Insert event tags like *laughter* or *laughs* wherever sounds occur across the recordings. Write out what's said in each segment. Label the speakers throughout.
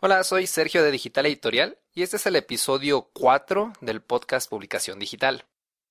Speaker 1: Hola, soy Sergio de Digital Editorial y este es el episodio 4 del podcast Publicación Digital.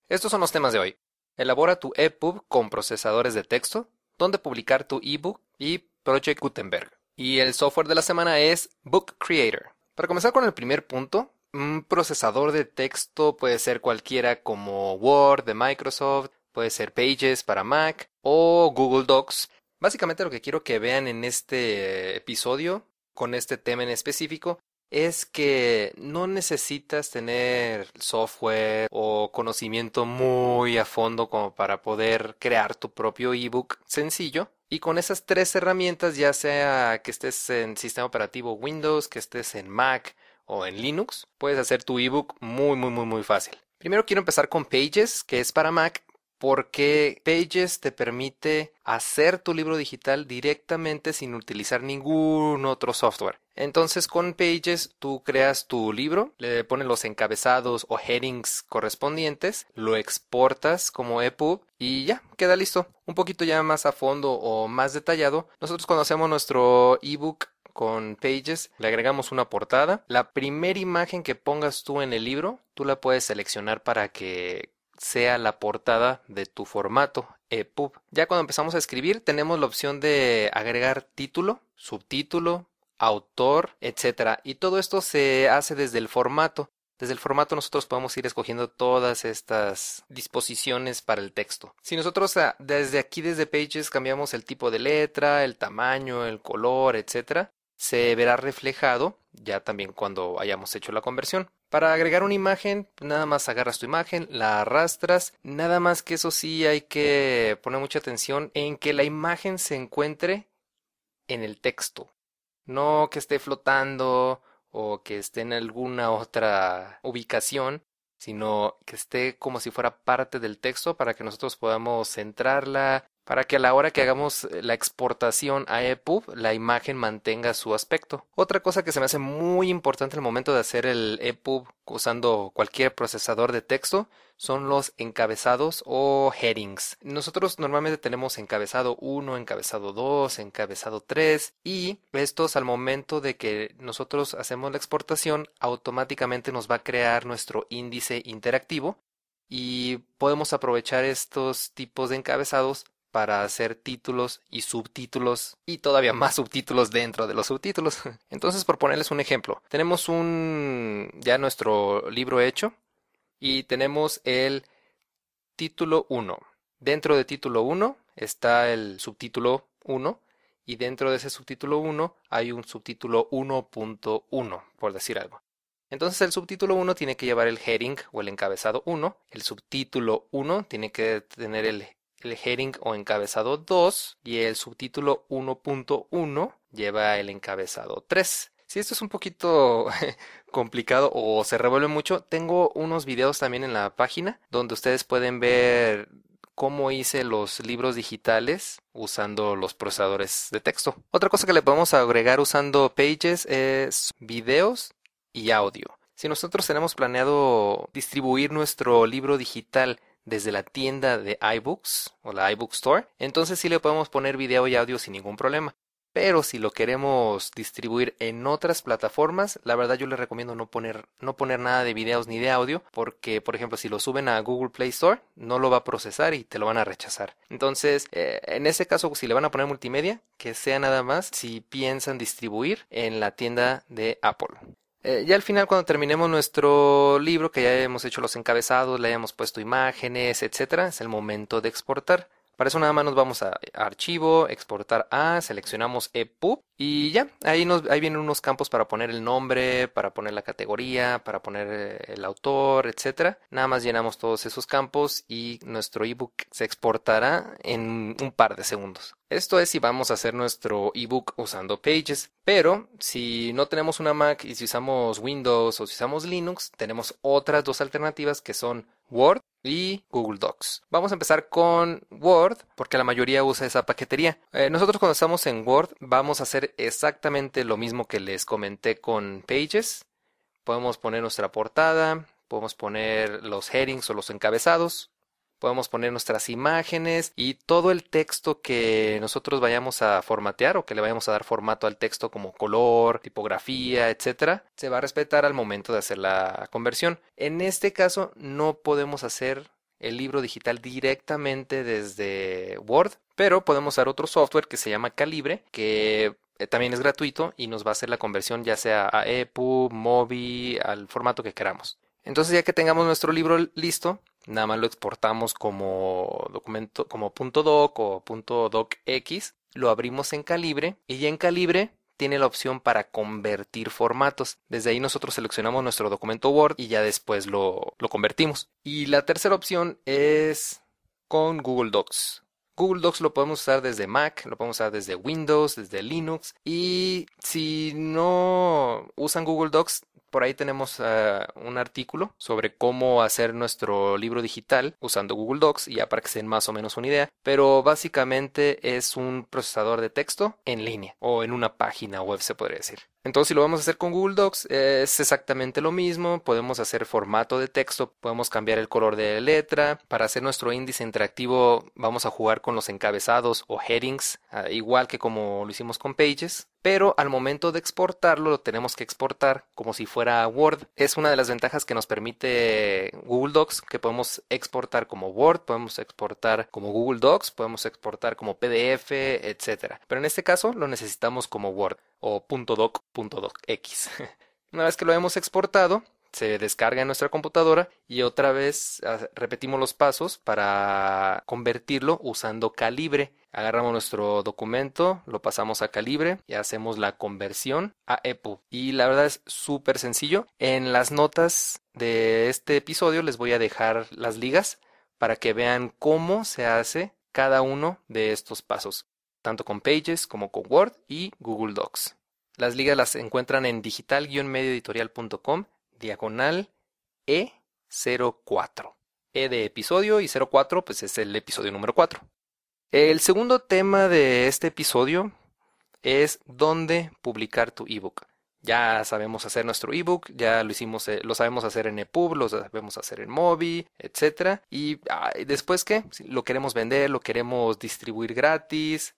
Speaker 1: Estos son los temas de hoy. Elabora tu EPUB con procesadores de texto, dónde publicar tu ebook y Project Gutenberg. Y el software de la semana es Book Creator. Para comenzar con el primer punto, un procesador de texto puede ser cualquiera como Word de Microsoft, puede ser Pages para Mac o Google Docs. Básicamente lo que quiero que vean en este episodio, con este tema en específico, es que no necesitas tener software o conocimiento muy a fondo como para poder crear tu propio ebook sencillo. Y con esas tres herramientas, ya sea que estés en sistema operativo Windows, que estés en Mac o en Linux, puedes hacer tu ebook muy, muy, muy, muy fácil. Primero quiero empezar con Pages, que es para Mac, porque Pages te permite hacer tu libro digital directamente sin utilizar ningún otro software. Entonces con Pages tú creas tu libro, le pones los encabezados o headings correspondientes, lo exportas como EPUB y ya, queda listo. Un poquito ya más a fondo o más detallado, nosotros cuando hacemos nuestro ebook con Pages, le agregamos una portada. La primera imagen que pongas tú en el libro, tú la puedes seleccionar para que sea la portada de tu formato EPUB. Ya cuando empezamos a escribir tenemos la opción de agregar título, subtítulo, autor, etc. Y todo esto se hace desde el formato. Desde el formato nosotros podemos ir escogiendo todas estas disposiciones para el texto. Si nosotros ah, desde aquí, desde Pages, cambiamos el tipo de letra, el tamaño, el color, etc., se verá reflejado ya también cuando hayamos hecho la conversión. Para agregar una imagen, nada más agarras tu imagen, la arrastras, nada más que eso sí hay que poner mucha atención en que la imagen se encuentre en el texto, no que esté flotando o que esté en alguna otra ubicación, sino que esté como si fuera parte del texto para que nosotros podamos centrarla, para que a la hora que hagamos eh, la exportación a EPUB la imagen mantenga su aspecto. Otra cosa que se me hace muy importante el momento de hacer el EPUB usando cualquier procesador de texto son los encabezados o headings. Nosotros normalmente tenemos encabezado 1, encabezado 2, encabezado 3 y estos al momento de que nosotros hacemos la exportación automáticamente nos va a crear nuestro índice interactivo y podemos aprovechar estos tipos de encabezados para hacer títulos y subtítulos y todavía más subtítulos dentro de los subtítulos. *laughs* Entonces, por ponerles un ejemplo, tenemos un ya nuestro libro hecho y tenemos el título 1. Dentro de título 1 está el subtítulo 1 y dentro de ese subtítulo 1 hay un subtítulo 1.1, por decir algo. Entonces el subtítulo 1 tiene que llevar el heading o el encabezado 1, el subtítulo 1 tiene que tener el el heading o encabezado 2 y el subtítulo 1.1 lleva el encabezado 3. Si esto es un poquito *laughs* complicado o se revuelve mucho, tengo unos videos también en la página donde ustedes pueden ver cómo hice los libros digitales usando los procesadores de texto. Otra cosa que le podemos agregar usando Pages es videos y audio. Si nosotros tenemos planeado distribuir nuestro libro digital desde la tienda de iBooks o la iBook Store, entonces sí le podemos poner video y audio sin ningún problema. Pero si lo queremos distribuir en otras plataformas, la verdad yo les recomiendo no poner, no poner nada de videos ni de audio, porque por ejemplo si lo suben a Google Play Store, no lo va a procesar y te lo van a rechazar. Entonces, eh, en ese caso, si le van a poner multimedia, que sea nada más si piensan distribuir en la tienda de Apple. Eh, ya al final, cuando terminemos nuestro libro, que ya hemos hecho los encabezados, le hayamos puesto imágenes, etcétera, es el momento de exportar. Para eso nada más nos vamos a archivo, exportar a, seleccionamos EPUB y ya, ahí, nos, ahí vienen unos campos para poner el nombre, para poner la categoría, para poner eh, el autor, etcétera. Nada más llenamos todos esos campos y nuestro ebook se exportará en un par de segundos. Esto es si vamos a hacer nuestro ebook usando Pages, pero si no tenemos una Mac y si usamos Windows o si usamos Linux, tenemos otras dos alternativas que son Word y Google Docs. Vamos a empezar con Word porque la mayoría usa esa paquetería. Eh, nosotros cuando estamos en Word vamos a hacer exactamente lo mismo que les comenté con Pages. Podemos poner nuestra portada, podemos poner los headings o los encabezados, podemos poner nuestras imágenes y todo el texto que nosotros vayamos a formatear o que le vayamos a dar formato al texto como color, tipografía, etcétera, se va a respetar al momento de hacer la conversión. En este caso no podemos hacer el libro digital directamente desde Word, pero podemos usar otro software que se llama Calibre, que eh, también es gratuito y nos va a hacer la conversión ya sea a EPUB, MOBI, al formato que queramos. Entonces ya que tengamos nuestro libro listo, nada más lo exportamos como documento, como .doc o .docx, lo abrimos en Calibre y ya en Calibre tiene la opción para convertir formatos. Desde ahí nosotros seleccionamos nuestro documento Word y ya después lo, lo convertimos. Y la tercera opción es con Google Docs. Google Docs lo podemos usar desde Mac, lo podemos usar desde Windows, desde Linux. Y si no usan Google Docs, por ahí tenemos eh, un artículo sobre cómo hacer nuestro libro digital usando Google Docs, ya para que se den más o menos una idea, pero básicamente es un procesador de texto en línea o en una página web se podría decir. Entonces, si lo vamos a hacer con Google Docs, es exactamente lo mismo. Podemos hacer formato de texto, podemos cambiar el color de letra. Para hacer nuestro índice interactivo, vamos a jugar con los encabezados o headings, ah, igual que como lo hicimos con Pages. Pero al momento de exportarlo, lo tenemos que exportar como si fuera Word. Es una de las ventajas que nos permite Google Docs, que podemos exportar como Word, podemos exportar como Google Docs, podemos exportar como PDF, etc. Pero en este caso lo necesitamos como Word o .doc, .docx. *laughs* Una vez que lo hemos exportado, se descarga en nuestra computadora y otra vez ah, repetimos los pasos para convertirlo usando calibre. Agarramos nuestro documento, lo pasamos a calibre y hacemos la conversión a EPUB. Y la verdad es súper sencillo. En las notas de este episodio les voy a dejar las ligas para que vean cómo se hace cada uno de estos pasos tanto con Pages como con Word y Google Docs. Las ligas las encuentran en digital-medioeditorial.com, diagonal E04. E de episodio y 04 pues es el episodio número 4. El segundo tema de este episodio es dónde publicar tu ebook. Ya sabemos hacer nuestro ebook, ya lo hicimos, eh, lo sabemos hacer en EPUB, lo sabemos hacer en Mobi, etcétera. Y después qué, lo queremos vender, lo queremos distribuir gratis,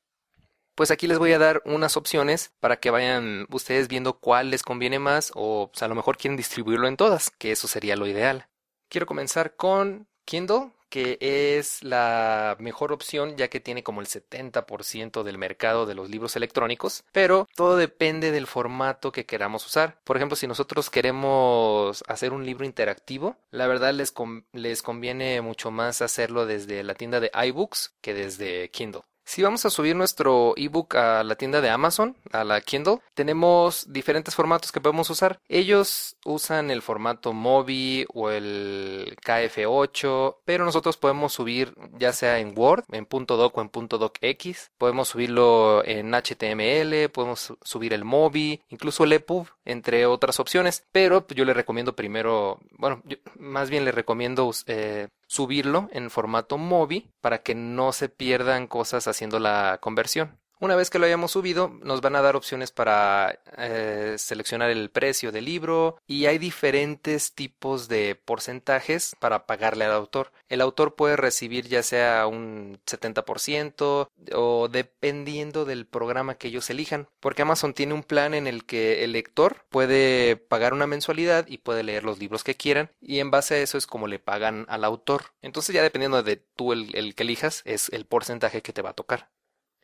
Speaker 1: pues aquí les voy a dar unas opciones para que vayan ustedes viendo cuál les conviene más o pues, a lo mejor quieren distribuirlo en todas, que eso sería lo ideal. Quiero comenzar con Kindle, que es la mejor opción ya que tiene como el 70% del mercado de los libros electrónicos, pero todo depende del formato que queramos usar. Por ejemplo, si nosotros queremos hacer un libro interactivo, la verdad les, les conviene mucho más hacerlo desde la tienda de iBooks que desde Kindle. Si vamos a subir nuestro ebook a la tienda de Amazon, a la Kindle, tenemos diferentes formatos que podemos usar. Ellos usan el formato Mobi o el KF8, pero nosotros podemos subir ya sea en Word, en .doc o en .docx, podemos subirlo en HTML, podemos subir el Mobi, incluso el EPUB, entre otras opciones. Pero yo le recomiendo primero, bueno, más bien le recomiendo eh, subirlo en formato MOBI para que no se pierdan cosas haciendo la conversión. Una vez que lo hayamos subido, nos van a dar opciones para eh, seleccionar el precio del libro y hay diferentes tipos de porcentajes para pagarle al autor. El autor puede recibir ya sea un 70% o dependiendo del programa que ellos elijan, porque Amazon tiene un plan en el que el lector puede pagar una mensualidad y puede leer los libros que quieran y en base a eso es como le pagan al autor. Entonces ya dependiendo de tú el, el que elijas es el porcentaje que te va a tocar.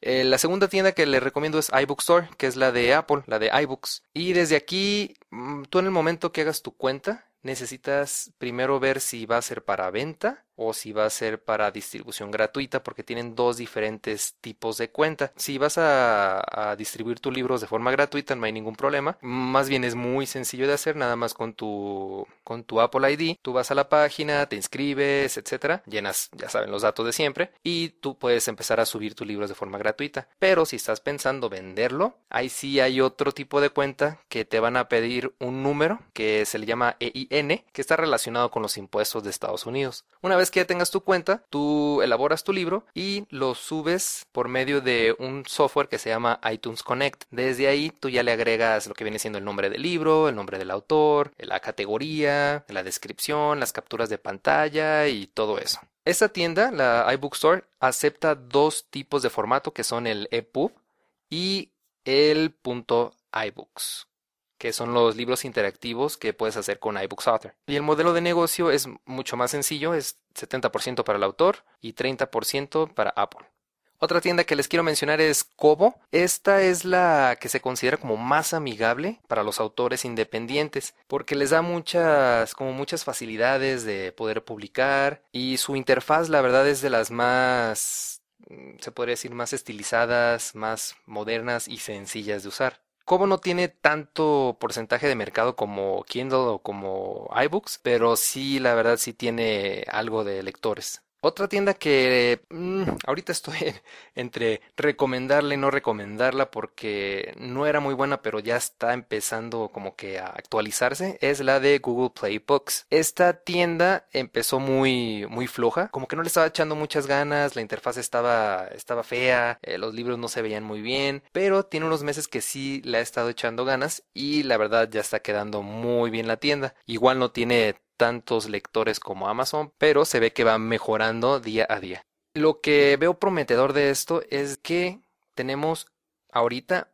Speaker 1: Eh, la segunda tienda que le recomiendo es iBookstore, que es la de Apple, la de iBooks. Y desde aquí, mm, tú en el momento que hagas tu cuenta, necesitas primero ver si va a ser para venta o si va a ser para distribución gratuita porque tienen dos diferentes tipos de cuenta. Si vas a, distribuir tus libros de forma gratuita no hay ningún problema. Más bien es muy sencillo de hacer, nada más con tu, con tu Apple ID. Tú vas a la página, te inscribes, etcétera, llenas, ya saben, los datos de siempre y tú puedes empezar a subir tus libros de forma gratuita. Pero si estás pensando venderlo, ahí sí hay otro tipo de cuenta que te van a pedir un número que se le llama EIN, que está relacionado con los impuestos de Estados Unidos. Una vez que ya tengas tu cuenta, tú elaboras tu libro y lo subes por medio de un software que se llama iTunes Connect. Desde ahí tú ya le agregas lo que viene siendo el nombre del libro, el nombre del autor, la categoría, la descripción, las capturas de pantalla y todo eso. Esta tienda, la iBookstore, acepta dos tipos de formato que son el EPUB y el .ibooks, que son los libros interactivos que puedes hacer con iBooks Author. Y el modelo de negocio es mucho más sencillo, es 70% para el autor y 30% para Apple. Otra tienda que les quiero mencionar es Kobo. Esta es la que se considera como más amigable para los autores independientes porque les da muchas como muchas facilidades de poder publicar y su interfaz la verdad es de las más mm, se podría decir más estilizadas, más modernas y sencillas de usar. Kobo no tiene tanto porcentaje de mercado como Kindle o como iBooks, pero sí, la verdad, sí tiene algo de lectores. Otra tienda que mm, ahorita estoy *laughs* entre recomendarla y no recomendarla porque no era muy buena pero ya está empezando como que a actualizarse es la de Google Play Books. Esta tienda empezó muy muy floja, como que no le estaba echando muchas ganas, la interfaz estaba estaba fea, eh, los libros no se veían muy bien, pero tiene unos meses que sí le ha estado echando ganas y la verdad ya está quedando muy bien la tienda. Igual no tiene tantos lectores como Amazon, pero se ve que va mejorando día a día. Lo que veo prometedor de esto es que tenemos ahorita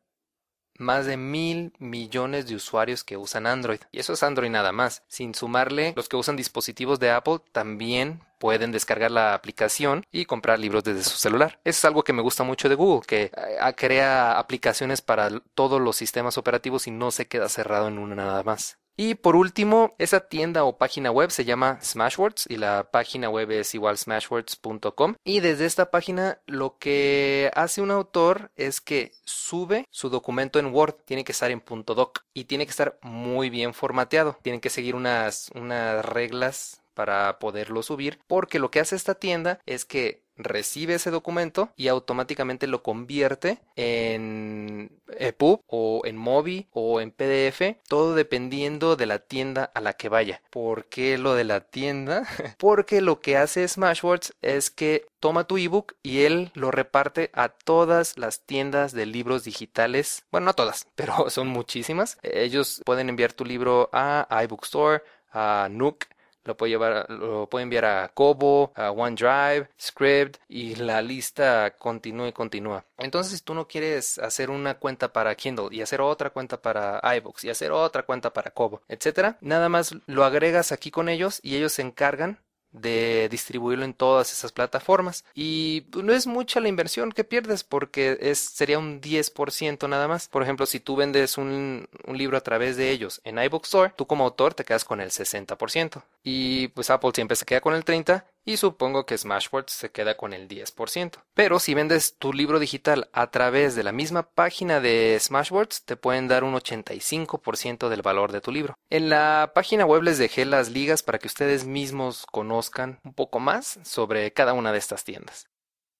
Speaker 1: más de mil millones de usuarios que usan Android. Y eso es Android nada más. Sin sumarle, los que usan dispositivos de Apple también pueden descargar la aplicación y comprar libros desde su celular. Eso es algo que me gusta mucho de Google, que eh, crea aplicaciones para todos los sistemas operativos y no se queda cerrado en una nada más. Y por último, esa tienda o página web se llama Smashwords y la página web es igual smashwords.com. Y desde esta página lo que hace un autor es que sube su documento en Word, tiene que estar en .doc y tiene que estar muy bien formateado. Tienen que seguir unas, unas reglas para poderlo subir porque lo que hace esta tienda es que recibe ese documento y automáticamente lo convierte en EPUB o en MOBI o en PDF, todo dependiendo de la tienda a la que vaya. ¿Por qué lo de la tienda? *laughs* Porque lo que hace Smashwords es que toma tu ebook y él lo reparte a todas las tiendas de libros digitales. Bueno, no todas, *laughs* pero son muchísimas. Ellos pueden enviar tu libro a iBookstore, a Nook, lo puede llevar, lo enviar a Kobo, a OneDrive, Script y la lista continúa y continúa. Entonces, si tú no quieres hacer una cuenta para Kindle y hacer otra cuenta para iBooks y hacer otra cuenta para Kobo, etcétera, nada más lo agregas aquí con ellos y ellos se encargan de distribuirlo en todas esas plataformas. Y pues, no es mucha la inversión que pierdes porque es, sería un 10% nada más. Por ejemplo, si tú vendes un, un libro a través de ellos en iBook Store, tú como autor te quedas con el 60%. Y pues Apple siempre se queda con el 30% y supongo que Smashwords se queda con el 10%. Pero si vendes tu libro digital a través de la misma página de Smashwords, te pueden dar un 85% del valor de tu libro. En la página web les dejé las ligas para que ustedes mismos conozcan un poco más sobre cada una de estas tiendas.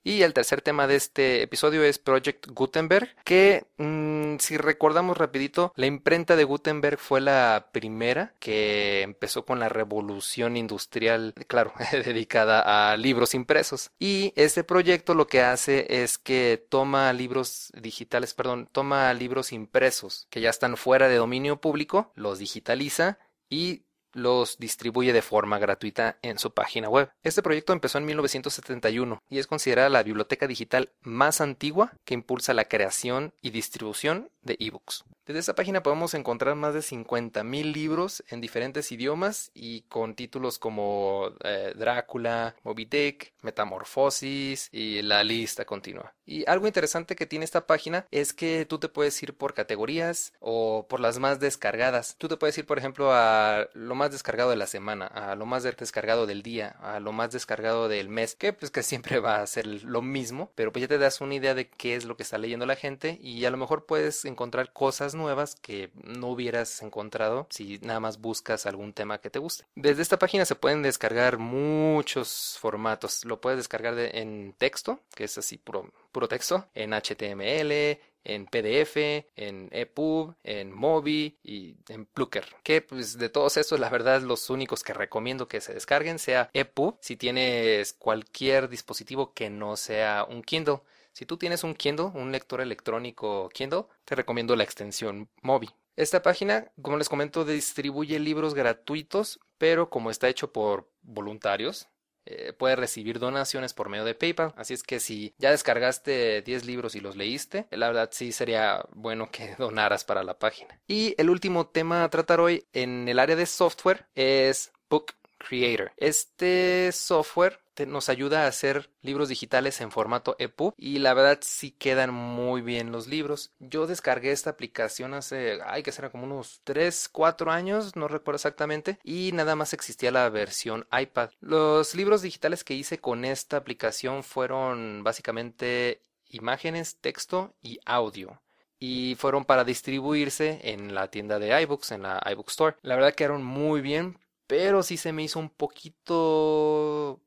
Speaker 1: Y el tercer tema de este episodio es Project Gutenberg, que mm, si recordamos rapidito, la imprenta de Gutenberg fue la primera que empezó con la revolución industrial, claro, *laughs* dedicada a libros impresos. Y este proyecto lo que hace es que toma libros digitales, perdón, toma libros impresos que ya están fuera de dominio público, los digitaliza y los distribuye de forma gratuita en su página web. Este proyecto empezó en 1971 y es considerada la biblioteca digital más antigua que impulsa la creación y distribución de ebooks. Desde esta página podemos encontrar más de 50.000 libros en diferentes idiomas y con títulos como eh, Drácula, Moby Dick, Metamorfosis y la lista continua. Y algo interesante que tiene esta página es que tú te puedes ir por categorías o por las más descargadas. Tú te puedes ir, por ejemplo, a lo más descargado de la semana, a lo más descargado del día, a lo más descargado del mes, que pues que siempre va a ser lo mismo, pero pues ya te das una idea de qué es lo que está leyendo la gente y a lo mejor puedes encontrar cosas nuevas que no hubieras encontrado si nada más buscas algún tema que te guste. Desde esta página se pueden descargar muchos formatos. Lo puedes descargar en texto, que es así puro, puro texto, en HTML, en PDF, en EPUB, en Mobi y en Plucker. Que pues de todos estos, la verdad, los únicos que recomiendo que se descarguen sea EPUB si tienes cualquier dispositivo que no sea un Kindle. Si tú tienes un Kindle, un lector electrónico Kindle, te recomiendo la extensión Mobi. Esta página, como les comento, distribuye libros gratuitos, pero como está hecho por voluntarios, eh, puede recibir donaciones por medio de PayPal. Así es que si ya descargaste 10 libros y los leíste, la verdad sí sería bueno que *laughs* donaras para la página. Y el último tema a tratar hoy en el área de software es Book Creator. Este software nos ayuda a hacer libros digitales en formato EPUB y la verdad sí quedan muy bien los libros. Yo descargué esta aplicación hace, ay, que será como unos 3, 4 años, no recuerdo exactamente, y nada más existía la versión iPad. Los libros digitales que hice con esta aplicación fueron básicamente imágenes, texto y audio y fueron para distribuirse en la tienda de iBooks, en la iBook Store. La verdad quedaron muy bien, pero sí se me hizo un poquito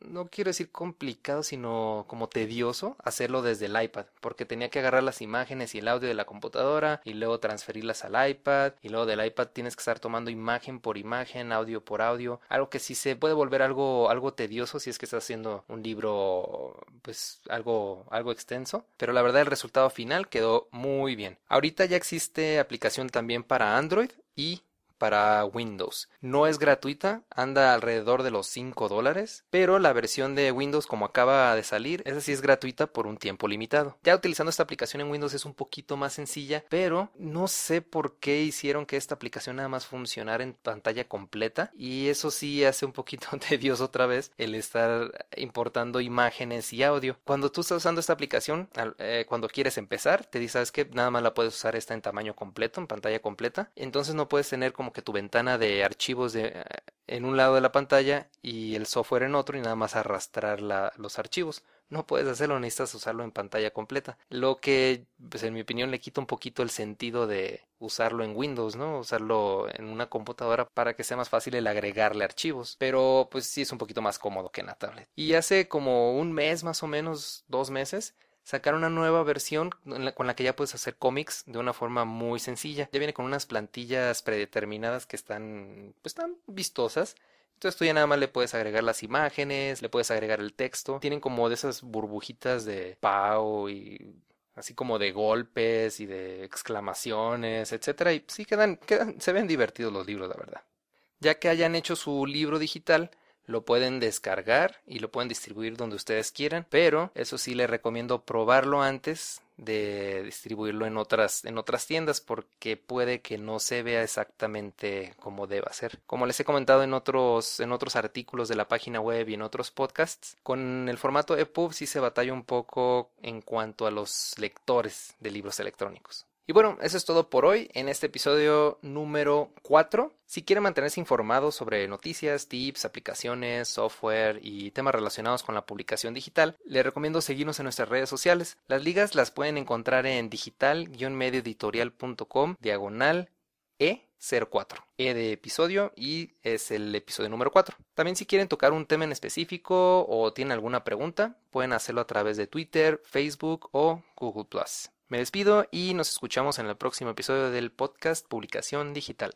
Speaker 1: no quiero decir complicado, sino como tedioso hacerlo desde el iPad, porque tenía que agarrar las imágenes y el audio de la computadora y luego transferirlas al iPad y luego del iPad tienes que estar tomando imagen por imagen, audio por audio, algo que sí se puede volver algo algo tedioso si es que estás haciendo un libro pues algo algo extenso, pero la verdad el resultado final quedó muy bien. Ahorita ya existe aplicación también para Android y para Windows. No es gratuita, anda alrededor de los 5 dólares, pero la versión de Windows como acaba de salir, esa sí es gratuita por un tiempo limitado. Ya utilizando esta aplicación en Windows es un poquito más sencilla, pero no sé por qué hicieron que esta aplicación nada más funcionara en pantalla completa y eso sí hace un poquito *laughs* tedioso otra vez el estar importando imágenes y audio. Cuando tú estás usando esta aplicación, eh, cuando quieres empezar, te dice, ¿sabes que Nada más la puedes usar esta en tamaño completo, en pantalla completa, entonces no puedes tener como que tu ventana de archivos de, eh, en un lado de la pantalla y el software en otro y nada más arrastrar los archivos. No puedes hacerlo, necesitas usarlo en pantalla completa. Lo que, pues en mi opinión, le quita un poquito el sentido de usarlo en Windows, ¿no? Usarlo en una computadora para que sea más fácil el agregarle archivos. Pero pues sí es un poquito más cómodo que en la tablet. Y hace como un mes más o menos, dos meses, sacar una nueva versión con la que ya puedes hacer cómics de una forma muy sencilla. Ya viene con unas plantillas predeterminadas que están, pues, están vistosas. Entonces tú ya nada más le puedes agregar las imágenes, le puedes agregar el texto. Tienen como de esas burbujitas de pau y así como de golpes y de exclamaciones, etcétera. Y sí quedan, se ven divertidos los libros, la verdad. Ya que hayan hecho su libro digital, lo pueden descargar y lo pueden distribuir donde ustedes quieran, pero eso sí les recomiendo probarlo antes de distribuirlo en otras en otras tiendas porque puede que no se vea exactamente como deba ser. Como les he comentado en otros en otros artículos de la página web y en otros podcasts, con el formato EPUB sí se batalla un poco en cuanto a los lectores de libros electrónicos. Y bueno, eso es todo por hoy en este episodio número 4. Si quieren mantenerse informados sobre noticias, tips, aplicaciones, software y temas relacionados con la publicación digital, les recomiendo seguirnos en nuestras redes sociales. Las ligas las pueden encontrar en digital-medioeditorial.com diagonal E04. E de episodio y es el episodio número 4. También si quieren tocar un tema en específico o tienen alguna pregunta, pueden hacerlo a través de Twitter, Facebook o Google ⁇ Me despido y nos escuchamos en el próximo episodio del podcast Publicación Digital.